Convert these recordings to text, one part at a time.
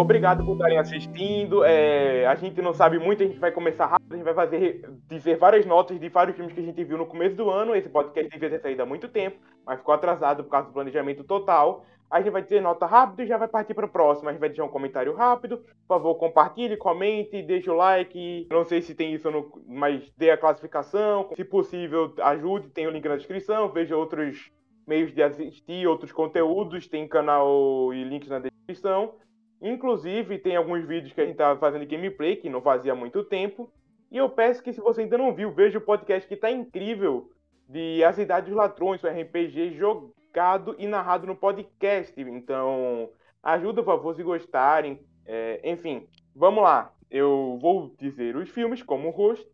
obrigado por estarem assistindo. É, a gente não sabe muito, a gente vai começar rápido, a gente vai fazer, dizer várias notas de vários filmes que a gente viu no começo do ano. Esse podcast devia ter saído há muito tempo, mas ficou atrasado por causa do planejamento total. A gente vai dizer nota rápido e já vai partir para o próximo. A gente vai deixar um comentário rápido. Por favor, compartilhe, comente, deixe o like. Não sei se tem isso, no, mas dê a classificação. Se possível, ajude. Tem o link na descrição. Veja outros meios de assistir, outros conteúdos. Tem canal e links na descrição. Inclusive, tem alguns vídeos que a gente tá fazendo gameplay, que não fazia muito tempo. E eu peço que, se você ainda não viu, veja o podcast que tá incrível de A Cidade dos Latrões, o RPG jogado e narrado no podcast. Então, ajuda, por favor, se gostarem. É, enfim, vamos lá. Eu vou dizer os filmes como rosto.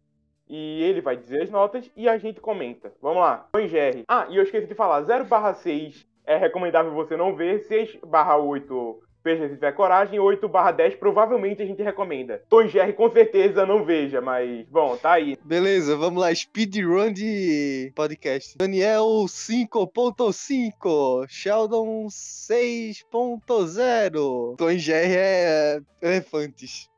E ele vai dizer as notas e a gente comenta. Vamos lá. Tom Jerry. Ah, e eu esqueci de falar. 0 6 é recomendável você não ver. 6 8 Veja se tiver coragem. 8 barra 10 provavelmente a gente recomenda. Tom Jerry com certeza não veja, mas bom, tá aí. Beleza, vamos lá. Speedrun de podcast. Daniel 5.5. Sheldon 6.0. Tom Jerry é elefantes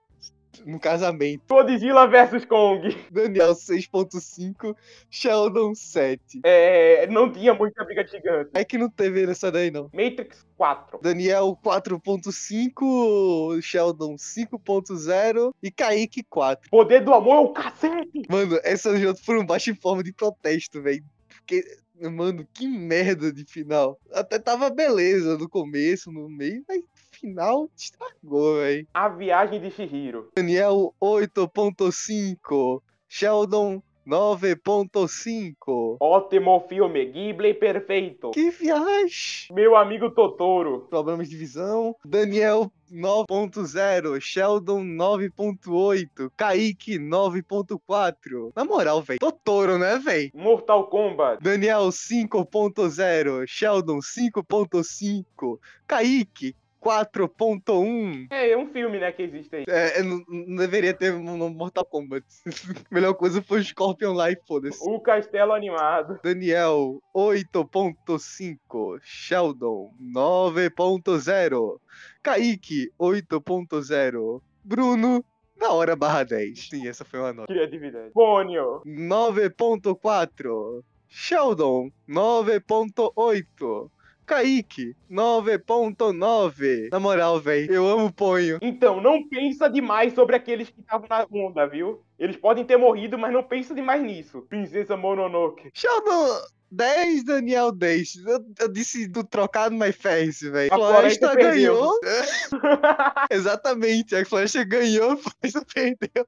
no casamento. Godzilla vs Kong. Daniel 6.5, Sheldon 7. É, não tinha muita briga gigante. É que não teve nessa daí, não. Matrix 4. Daniel 4.5, Sheldon 5.0 e Kaique 4. Poder do amor é o cacete! Mano, essas juntas foram baixo em forma de protesto, velho. Porque Mano, que merda de final. Até tava beleza no começo, no meio, mas final estragou, velho. A viagem de Shihiro. Daniel 8.5. Sheldon 9.5. Ótimo filme, Ghibli perfeito. Que viagem. Meu amigo Totoro. Problemas de visão. Daniel 9.0, Sheldon 9.8, Kaique 9.4. Na moral, velho, Totoro, né, velho? Mortal Kombat. Daniel 5.0, Sheldon 5.5, Kaique 4.1. É, é um filme, né, que existe aí. É, não, não deveria ter no Mortal Kombat. Melhor coisa foi o Scorpion lá e foda-se. O castelo animado. Daniel, 8.5. Sheldon, 9.0. Kaique, 8.0. Bruno, na hora barra 10. Sim, essa foi uma nota. Criatividade. Pônio. 9.4. Sheldon, 9.8. Kaique, 9.9. Na moral, velho, eu amo Ponho. Então, não pensa demais sobre aqueles que estavam na onda, viu? Eles podem ter morrido, mas não pensa demais nisso. Princesa Mononoke. Sheldon, 10, Daniel 10. Eu, eu disse do trocado mais face, velho. A floresta, floresta ganhou. Exatamente, a floresta ganhou, a floresta perdeu.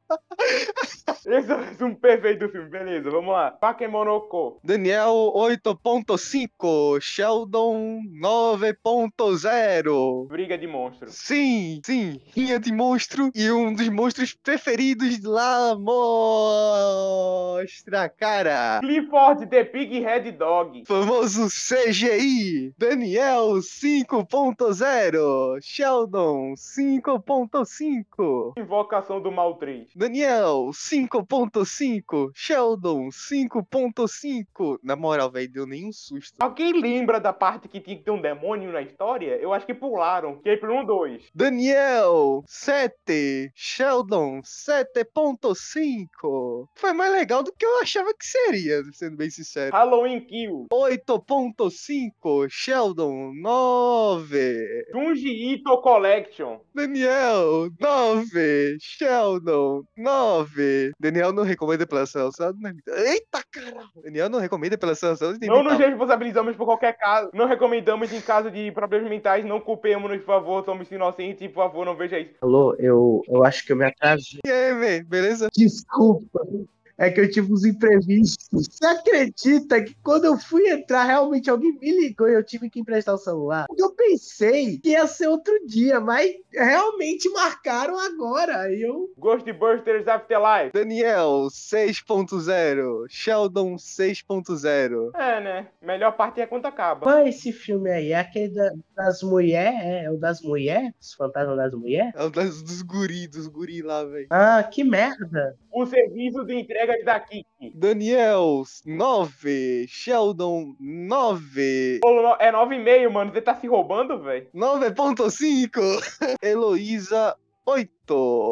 Esse é um perfeito do filme, beleza, vamos lá. Pakemonoko. Daniel 8.5, Sheldon 9.0. Briga de monstro. Sim, sim, rinha de monstro e um dos monstros preferidos lá mostra, cara. Clifford the Pig Head Dog. Famoso CGI. Daniel 5.0. Sheldon 5.5. Invocação do Mal 3. Daniel 5.5. Sheldon 5.5. Na moral, velho, deu nem um susto. Alguém lembra da parte que tinha que ter um demônio na história? Eu acho que pularam. Que aí pro 1 2. Daniel 7. Sheldon 7.5. Foi mais legal do que eu achava que seria, sendo bem sincero. Halloween Kill. 8.5. Sheldon 9. Junji Ito Collection. Daniel 9. Sheldon 9. Daniel não recomenda pela sanção. Eita caralho. Daniel não recomenda pela sanção. Não nos responsabilizamos por qualquer caso. Não recomendamos em caso de problemas mentais. Não culpemos-nos, por favor. Somos inocentes e, por favor, não veja isso. Alô, eu, eu acho que eu me atrasei. E aí, velho, beleza? Desculpa é que eu tive uns imprevistos. Você acredita que quando eu fui entrar, realmente alguém me ligou e eu tive que emprestar o celular? Eu pensei que ia ser outro dia, mas realmente marcaram agora. E eu. Ghostbusters Afterlife. Daniel 6.0. Sheldon 6.0. É, né? Melhor parte é quando acaba. Qual é esse filme aí? É aquele da, das mulheres? É, é, o das mulheres? Os fantasmas das mulheres? É o das, dos guri, dos guri lá, velho. Ah, que merda. O serviço de entrega entregas da Kiki. Daniel, 9. Sheldon, 9. Ô, no- É 9,5, mano. Você tá se roubando, velho? 9.5. Heloísa, 8.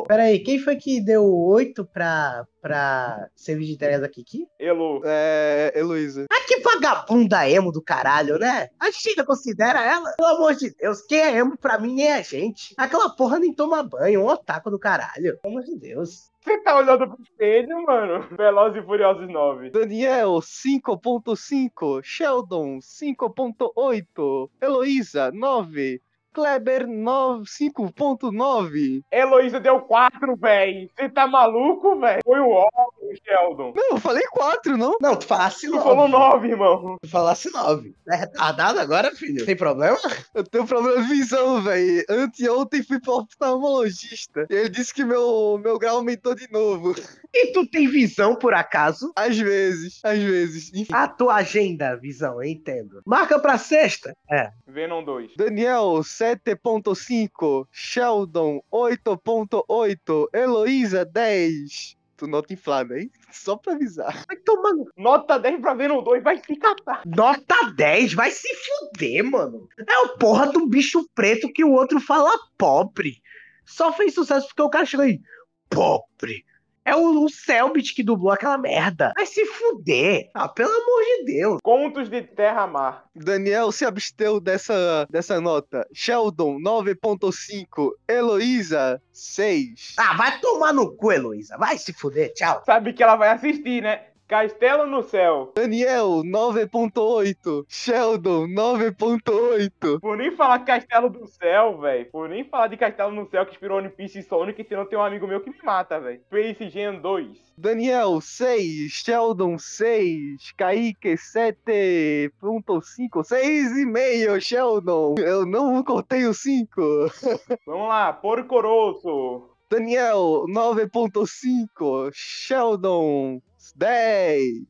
Pera aí, quem foi que deu 8 pra, pra serviço de da Kiki? Elo. É, Heloísa. Ah, que vagabunda emo do caralho, né? A gente ainda considera ela? Pelo amor de Deus, quem é emo pra mim nem é gente. Aquela porra nem toma banho, um otaku do caralho. Pelo amor de Deus. Você tá olhando pro espelho, mano? Velozes e Furiosos 9. Daniel, 5.5. Sheldon, 5.8. Heloísa, 9. Kleber, 9, 5.9. Heloísa deu 4, velho. Você tá maluco, velho? Foi o óbvio, Sheldon. Não, eu falei 4, não? Não, tu falasse Tu falou 9, irmão. Tu falasse 9. É retardado agora, filho? Tem problema? Eu tenho problema de visão, velho. Anteontem fui pro oftalmologista. E ele disse que meu, meu grau aumentou de novo. E tu tem visão, por acaso? Às vezes, às vezes. Enfim. A tua agenda, visão, eu entendo. Marca pra sexta. É. Venom 2. Daniel, 7.5. Sheldon, 8.8. Heloísa, 10. Tu nota inflada, hein? Só pra avisar. Vai tomando. Nota 10 pra Venom 2, vai se catar. Nota 10, vai se fuder, mano. É o porra do bicho preto que o outro fala pobre. Só fez sucesso porque o cara chegou aí. Pobre. É o, o Selbit que dublou aquela merda. Vai se fuder. Ah, pelo amor de Deus. Contos de Terra-Mar. Daniel se absteu dessa, dessa nota. Sheldon, 9.5. Heloísa, 6. Ah, vai tomar no cu, Heloísa. Vai se fuder. Tchau. Sabe que ela vai assistir, né? Castelo no Céu. Daniel, 9.8. Sheldon, 9.8. Por nem falar Castelo do Céu, velho. Por nem falar de Castelo no Céu que inspirou One Piece e Sonic, senão tem um amigo meu que me mata, velho. Space Jam 2. Daniel, 6. Sheldon, 6. Kaique, 7.5. 6,5, Sheldon. Eu não cortei o 5. Vamos lá, Porcoroso. Daniel, 9.5. Sheldon, 10.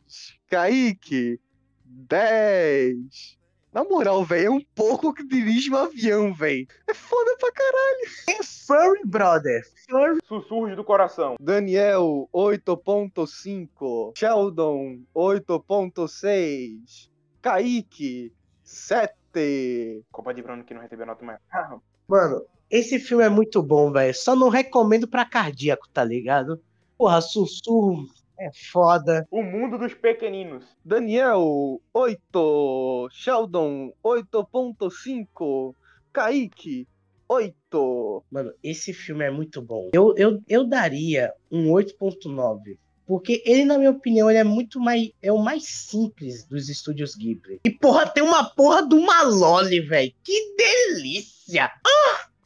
Kaique, 10. Na moral, velho, é um pouco que dirige um avião, velho. É foda pra caralho. É Furry Brother. Furry. Sussurros do Coração. Daniel, 8.5. Sheldon, 8.6. Kaique, 7. Copa de Bruno que não recebeu nota mais. Ah, Mano, esse filme é muito bom, velho. Só não recomendo pra cardíaco, tá ligado? Porra, sussurro é foda. o Mundo dos Pequeninos. Daniel, 8. Sheldon, 8.5. Kaique, 8. Mano, esse filme é muito bom. Eu, eu, eu daria um 8.9. Porque ele, na minha opinião, ele é muito mais. É o mais simples dos estúdios Ghibli. E, porra, tem uma porra de uma Loli, velho. Que delícia!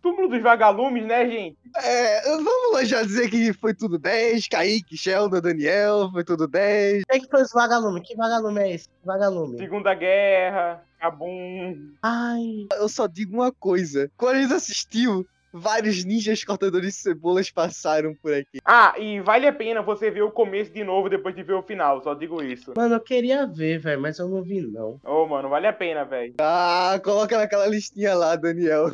Túmulo dos Vagalumes, né, gente? É, vamos lá já dizer que foi tudo 10. Kaique, Sheldon, Daniel, foi tudo 10. Quem é que foi esse vagalume? Que vagalume é esse? Vagalume? Segunda Guerra, Cabum. Ai. Eu só digo uma coisa. Quando a gente assistiu, vários ninjas cortadores de cebolas passaram por aqui. Ah, e vale a pena você ver o começo de novo depois de ver o final, só digo isso. Mano, eu queria ver, velho, mas eu não vi, não. Ô, mano, vale a pena, velho. Ah, coloca naquela listinha lá, Daniel.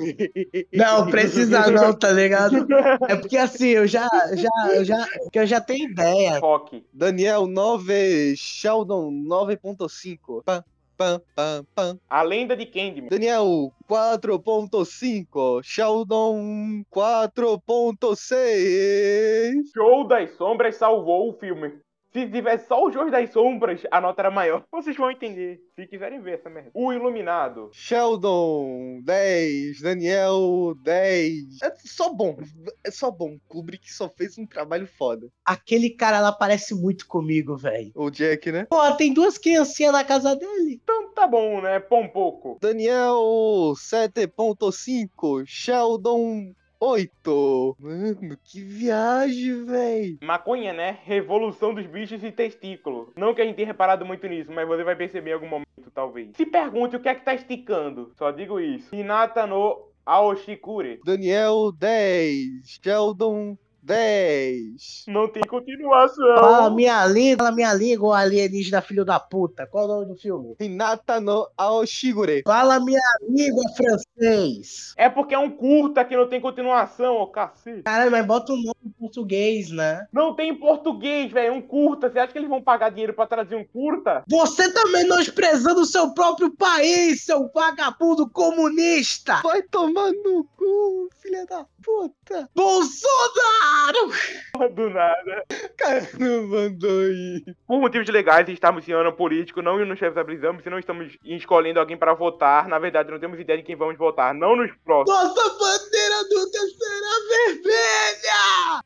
Não, precisa não, tá ligado? É porque assim, eu já, já, eu já, porque eu já tenho ideia. Rock. Daniel 9, Sheldon 9.5. Pam, pam, pam. A Lenda de Candyman. Daniel 4.5. Sheldon 4.6. Show das Sombras salvou o filme. Se tivesse só o Show das Sombras, a nota era maior. Vocês vão entender, se quiserem ver essa merda. O Iluminado. Sheldon 10. Daniel 10. É só bom. É só bom. Kubrick só fez um trabalho foda. Aquele cara lá parece muito comigo, velho. O Jack, né? Pô, tem duas criancinhas na casa dele. Então tá bom, né? Pão pouco. Daniel 7.5. Sheldon 8. Mano, que viagem, véi. Maconha, né? Revolução dos bichos e testículo. Não que a gente tenha reparado muito nisso, mas você vai perceber em algum momento, talvez. Se pergunte o que é que tá esticando. Só digo isso. Hinata no Aoshikure. Daniel 10. Sheldon 10. Não tem continuação. Fala minha língua, fala minha língua, alienígena filho da puta. Qual o nome do filme? Hinata no Aoshigure. Fala minha língua, francês. É porque é um curta que não tem continuação, ô cacete. Caralho, mas bota o nome em português, né? Não tem em português, velho. É um curta. Você acha que eles vão pagar dinheiro pra traduzir um curta? Você tá menosprezando o seu próprio país, seu vagabundo comunista! Vai tomar no cu, filha da puta. Bolsonaro! Do nada. Cara, não mandou ir. Por motivos legais, estamos em ano político, não nos responsabilizamos, se não estamos escolhendo alguém para votar. Na verdade, não temos ideia de quem vamos votar. Não nos próximos. Nossa bandeira nunca será vermelha!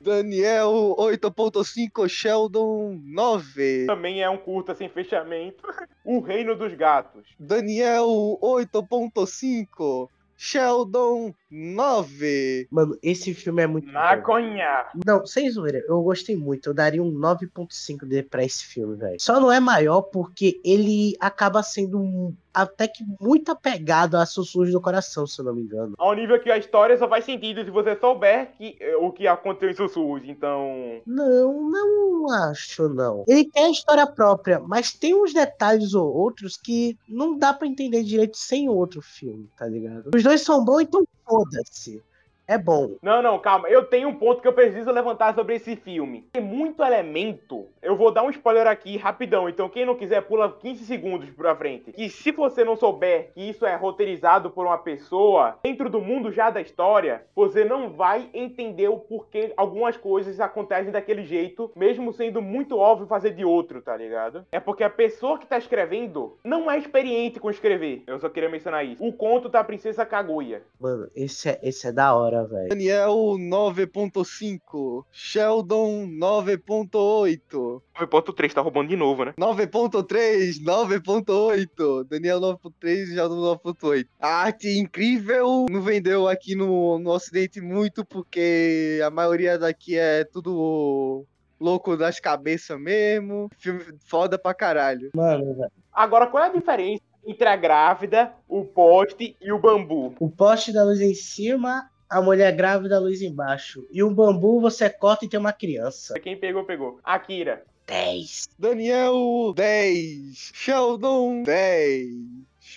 Daniel 8.5, Sheldon 9. Também é um curta sem fechamento. O Reino dos Gatos. Daniel 8.5, Sheldon 9. Mano, esse filme é muito bom. Maconha. Não, sem zoeira, eu gostei muito. Eu daria um 9.5 de- pra esse filme, velho. Só não é maior porque ele acaba sendo um- até que muito apegado a sussurros do coração, se eu não me engano. Ao nível que a história só faz sentido se você souber que, o que aconteceu em sussurros. Então. Não, não acho, não. Ele tem a história própria, mas tem uns detalhes ou outros que não dá pra entender direito sem outro filme, tá ligado? Os dois são bons, então foda-se. É bom. Não, não, calma. Eu tenho um ponto que eu preciso levantar sobre esse filme. Tem muito elemento. Eu vou dar um spoiler aqui rapidão. Então, quem não quiser, pula 15 segundos pra frente. Que se você não souber que isso é roteirizado por uma pessoa, dentro do mundo já da história, você não vai entender o porquê algumas coisas acontecem daquele jeito, mesmo sendo muito óbvio fazer de outro, tá ligado? É porque a pessoa que tá escrevendo não é experiente com escrever. Eu só queria mencionar isso. O conto da Princesa Kaguya. Mano, esse é, esse é da hora, velho. Daniel 9.5, Sheldon 9.8. 9.3 tá roubando de novo, né? 9.3, 9.8. Daniel 9.3 e Sheldon 9.8. A arte incrível não vendeu aqui no, no Ocidente muito, porque a maioria daqui é tudo louco das cabeças mesmo. Filme foda pra caralho. Mano, velho. Agora, qual é a diferença entre a grávida, o poste e o bambu? O poste da luz em cima, a mulher grávida, a luz embaixo. E o bambu você corta e tem uma criança. Quem pegou, pegou. Akira. 10. Daniel 10, Sheldon 10,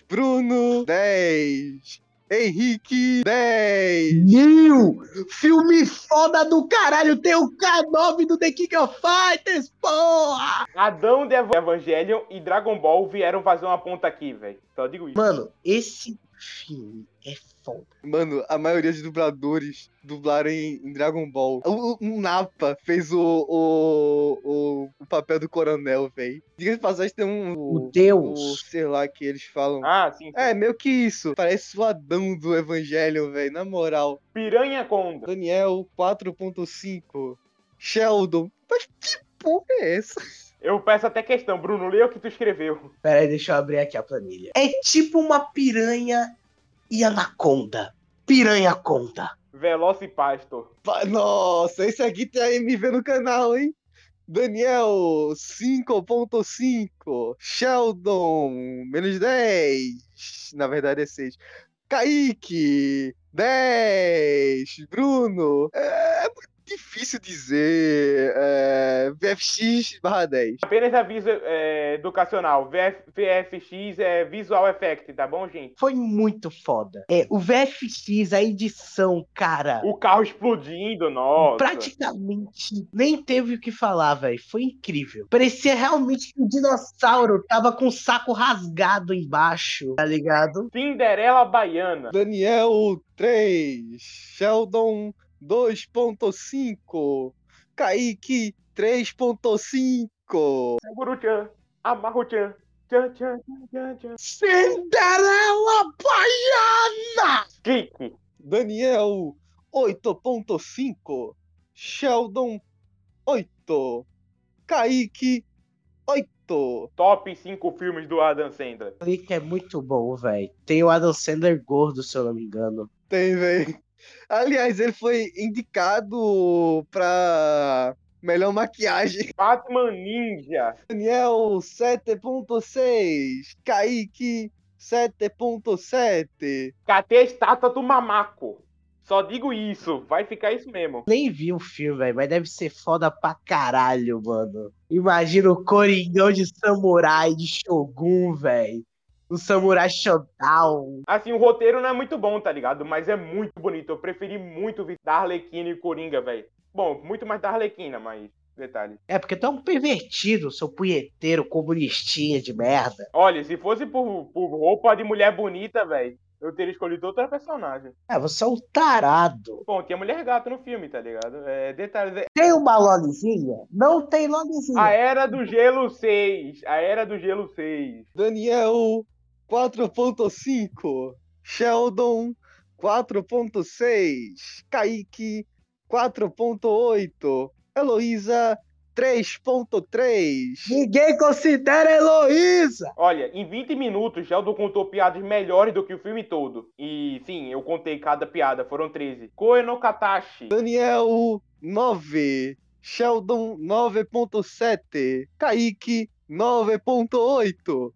Bruno 10, Henrique 10. Mil! Filme foda do caralho! Tem o K9 do The King of Fighters, porra! Adão de Ev- Evangelion e Dragon Ball vieram fazer uma ponta aqui, velho. Só digo isso. Mano, esse filme foda. Mano, a maioria dos dubladores dublaram em, em Dragon Ball. O, o Napa fez o, o, o, o papel do coronel, velho. Diga de passagem, tem um. O O, Deus. sei lá que eles falam. Ah, sim. É, meio que isso. Parece o Adão do Evangelho, velho. Na moral. Piranha Conda. Daniel 4.5. Sheldon. Mas que porra é essa? Eu peço até questão, Bruno, lê o que tu escreveu. Pera aí, deixa eu abrir aqui a planilha. É tipo uma piranha e anaconda. Piranha conda. Velocipastor. Pa- Nossa, esse aqui tem a MV no canal, hein? Daniel 5.5. Sheldon, menos 10. Na verdade é 6. Kaique, 10. Bruno, é muito difícil dizer. É, VFX barra 10. Apenas aviso é, educacional. VF, VFX é Visual Effect, tá bom, gente? Foi muito foda. É, o VFX, a edição, cara. O carro explodindo, nossa. Praticamente nem teve o que falar, velho. Foi incrível. Parecia realmente que o dinossauro tava com o saco rasgado embaixo, tá ligado? Cinderela Baiana. Daniel 3. Sheldon 2.5. Kaique 3.5. Seguro-chan. Amarro-chan. Cinderela Baiana! Clique. Daniel 8.5. Sheldon 8. Kaique 8. Top 5 filmes do Adam Sandler. Clique é muito bom, velho. Tem o Adam Sandler gordo, se eu não me engano. Tem, velho. Aliás, ele foi indicado pra melhor maquiagem. Batman Ninja. Daniel 7.6. Kaique 7.7. Cadê a estátua do mamaco? Só digo isso, vai ficar isso mesmo. Nem vi o filme, velho, mas deve ser foda pra caralho, mano. Imagina o Coringão de samurai de Shogun, velho. O Samurai Shodown. Assim, o roteiro não é muito bom, tá ligado? Mas é muito bonito. Eu preferi muito ver da Arlequina e Coringa, velho. Bom, muito mais da Arlequina, mas detalhe. É, porque tu é um pervertido, seu punheteiro comunistinha de merda. Olha, se fosse por, por roupa de mulher bonita, velho, eu teria escolhido outra personagem. É, você é um tarado. Bom, tinha mulher gato no filme, tá ligado? É, detalhes. É... Tem uma lolizinha? Não tem lolizinha. A Era do Gelo 6. A Era do Gelo 6. Daniel 4.5. Sheldon 4.6. Kaique 4.8. Heloísa 3.3. Ninguém considera Heloísa. Olha, em 20 minutos, Sheldon contou piadas melhores do que o filme todo. E sim, eu contei cada piada, foram 13. Koe no Katashi. Daniel 9. Sheldon 9.7. Kaique 9.8.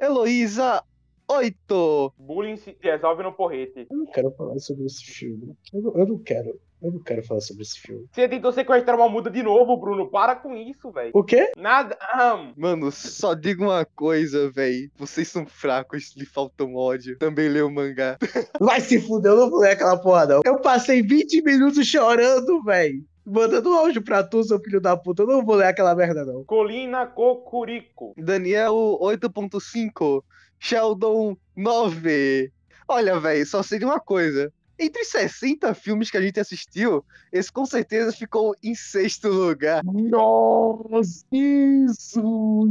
Heloísa 8. Bullying se resolve no porrete. Eu não quero falar sobre esse filme. Eu não, eu não quero. Eu não quero falar sobre esse filme. Você tentou sequestrar uma muda de novo, Bruno. Para com isso, velho. O quê? Nada. Ah, Mano, só digo uma coisa, velho. Vocês são fracos, lhe faltam ódio. Também leu o mangá. Vai se fuder, eu não vou ler aquela porra, não. Eu passei 20 minutos chorando, velho. Mandando áudio pra tu, seu filho da puta. Eu não vou ler aquela merda, não. Colina Cocurico. Daniel 8.5. Sheldon 9. Olha, velho, só de uma coisa. Entre os 60 filmes que a gente assistiu, esse com certeza ficou em sexto lugar. Nossa, isso.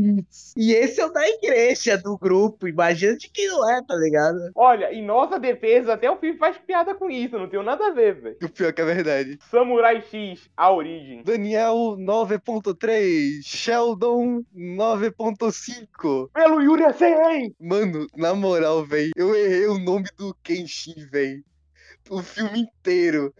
E esse é o da igreja do grupo. Imagina de quem não é, tá ligado? Olha, em nossa defesa, até o filme faz piada com isso. Não tem nada a ver, velho. O pior que é verdade. Samurai X, a origem. Daniel 9.3. Sheldon 9.5. Pelo Yuri Sen! Mano, na moral, velho, eu errei o nome do Kenshin, velho. O filme inteiro.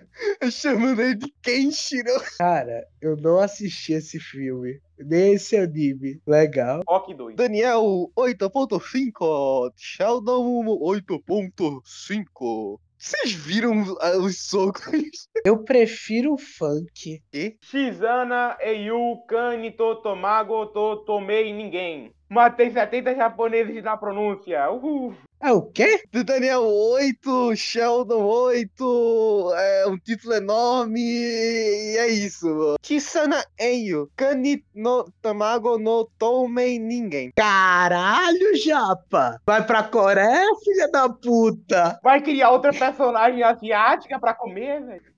Chamando ele de Kenshiro. Cara, eu não assisti esse filme. Nem esse anime. Legal. Rock 2. Daniel 8.5. Sheldon 8.5. Vocês viram os socos? Eu prefiro o funk. Shizana, Eiyu, Kani, Totomago, Totomei, ninguém. Matei 70 japoneses na pronúncia. Uhul. É o quê? Daniel 8, Sheldon 8, é um título enorme e é isso. Kisana Enyo, Kani no Tamago no Tomei Ninguém. Caralho, japa. Vai pra Coreia, filha da puta. Vai criar outra personagem asiática pra comer, velho?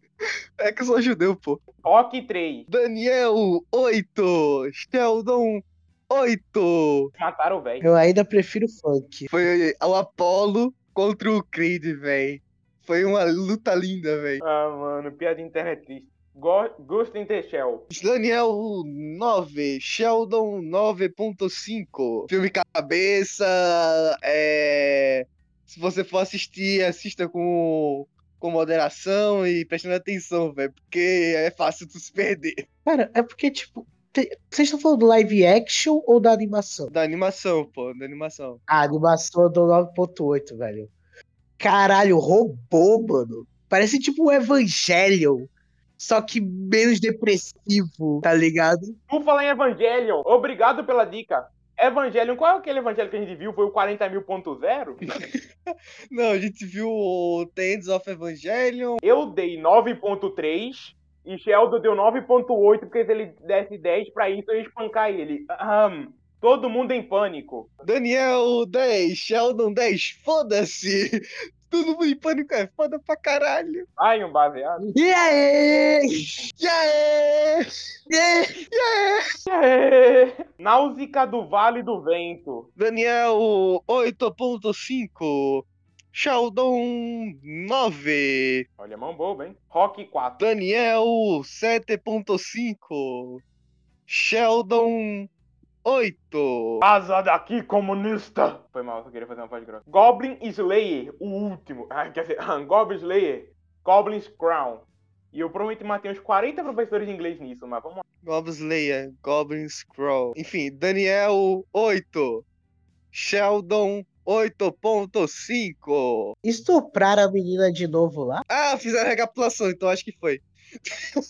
É que eu sou judeu, pô. Rock 3. Daniel 8, Sheldon 8. Mataram o velho. Eu ainda prefiro funk. Foi o Apollo contra o Creed, velho. Foi uma luta linda, velho. Ah, mano, piada internet triste. Go Ghost in the Shell. Daniel 9, Sheldon 9.5. Filme cabeça, é... Se você for assistir, assista com, com moderação e prestando atenção, velho. Porque é fácil tu se perder. Cara, é porque, tipo, vocês estão falando do live action ou da animação? Da animação, pô, da animação. A animação eu dou 9.8, velho. Caralho, robô, mano. Parece tipo um Evangelion. Só que menos depressivo, tá ligado? Por falar em Evangelion, obrigado pela dica. Evangelion, qual é aquele Evangelho que a gente viu? Foi o 40 mil.0? Não, a gente viu o The Ends of Evangelion. Eu dei 9.3 e Sheldon deu 9.8 porque se ele desse 10 pra isso eu ia espancar ele. Aham. todo mundo em pânico. Daniel 10, Sheldon 10, foda-se! Todo mundo em pânico é foda pra caralho. Ai, um baseado. E aí? Yeah! Yeah! Yeah! Náusica do Vale do Vento. Daniel 8.5, Sheldon 9, Olha, mão boba, hein? Rock 4. Daniel 7.5, Sheldon 8. Vaza daqui, comunista! Foi mal, eu queria fazer uma voz grossa. Goblin Slayer, o último. Ah, quer dizer, Goblin Slayer, Goblin's Crown. E eu provavelmente matei uns 40 professores de inglês nisso, mas vamos lá. Goblin Slayer, Goblin Scroll. Enfim, Daniel 8, Sheldon 8.5. Estupraram a menina de novo lá? Ah, fizeram a recapitulação, então acho que foi.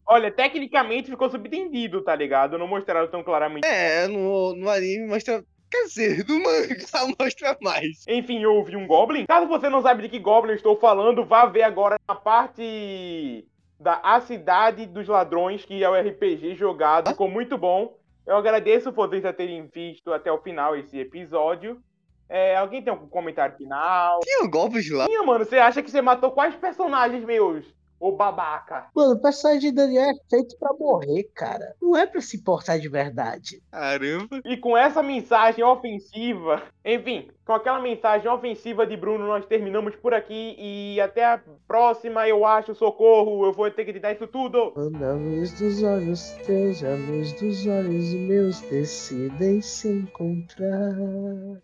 Olha, tecnicamente ficou subentendido, tá ligado? Não mostraram tão claramente. É, no, no anime mostra. Quer dizer, no manga mostra mais. Enfim, eu ouvi um Goblin. Caso você não sabe de que Goblin eu estou falando, vá ver agora na parte da A Cidade dos Ladrões, que é o RPG jogado. Ficou muito bom. Eu agradeço vocês a terem visto até o final esse episódio. É, alguém tem algum comentário final? Tinha o Goblins lá. Tinha, mano. Você acha que você matou quais personagens meus? Ô babaca. Mano, o personagem de Daniel é feito pra morrer, cara. Não é pra se importar de verdade. Caramba. E com essa mensagem ofensiva, enfim, com aquela mensagem ofensiva de Bruno, nós terminamos por aqui e até a próxima, eu acho, socorro, eu vou ter que editar isso tudo. Quando a luz dos olhos teus, a luz dos olhos meus decidem se encontrar.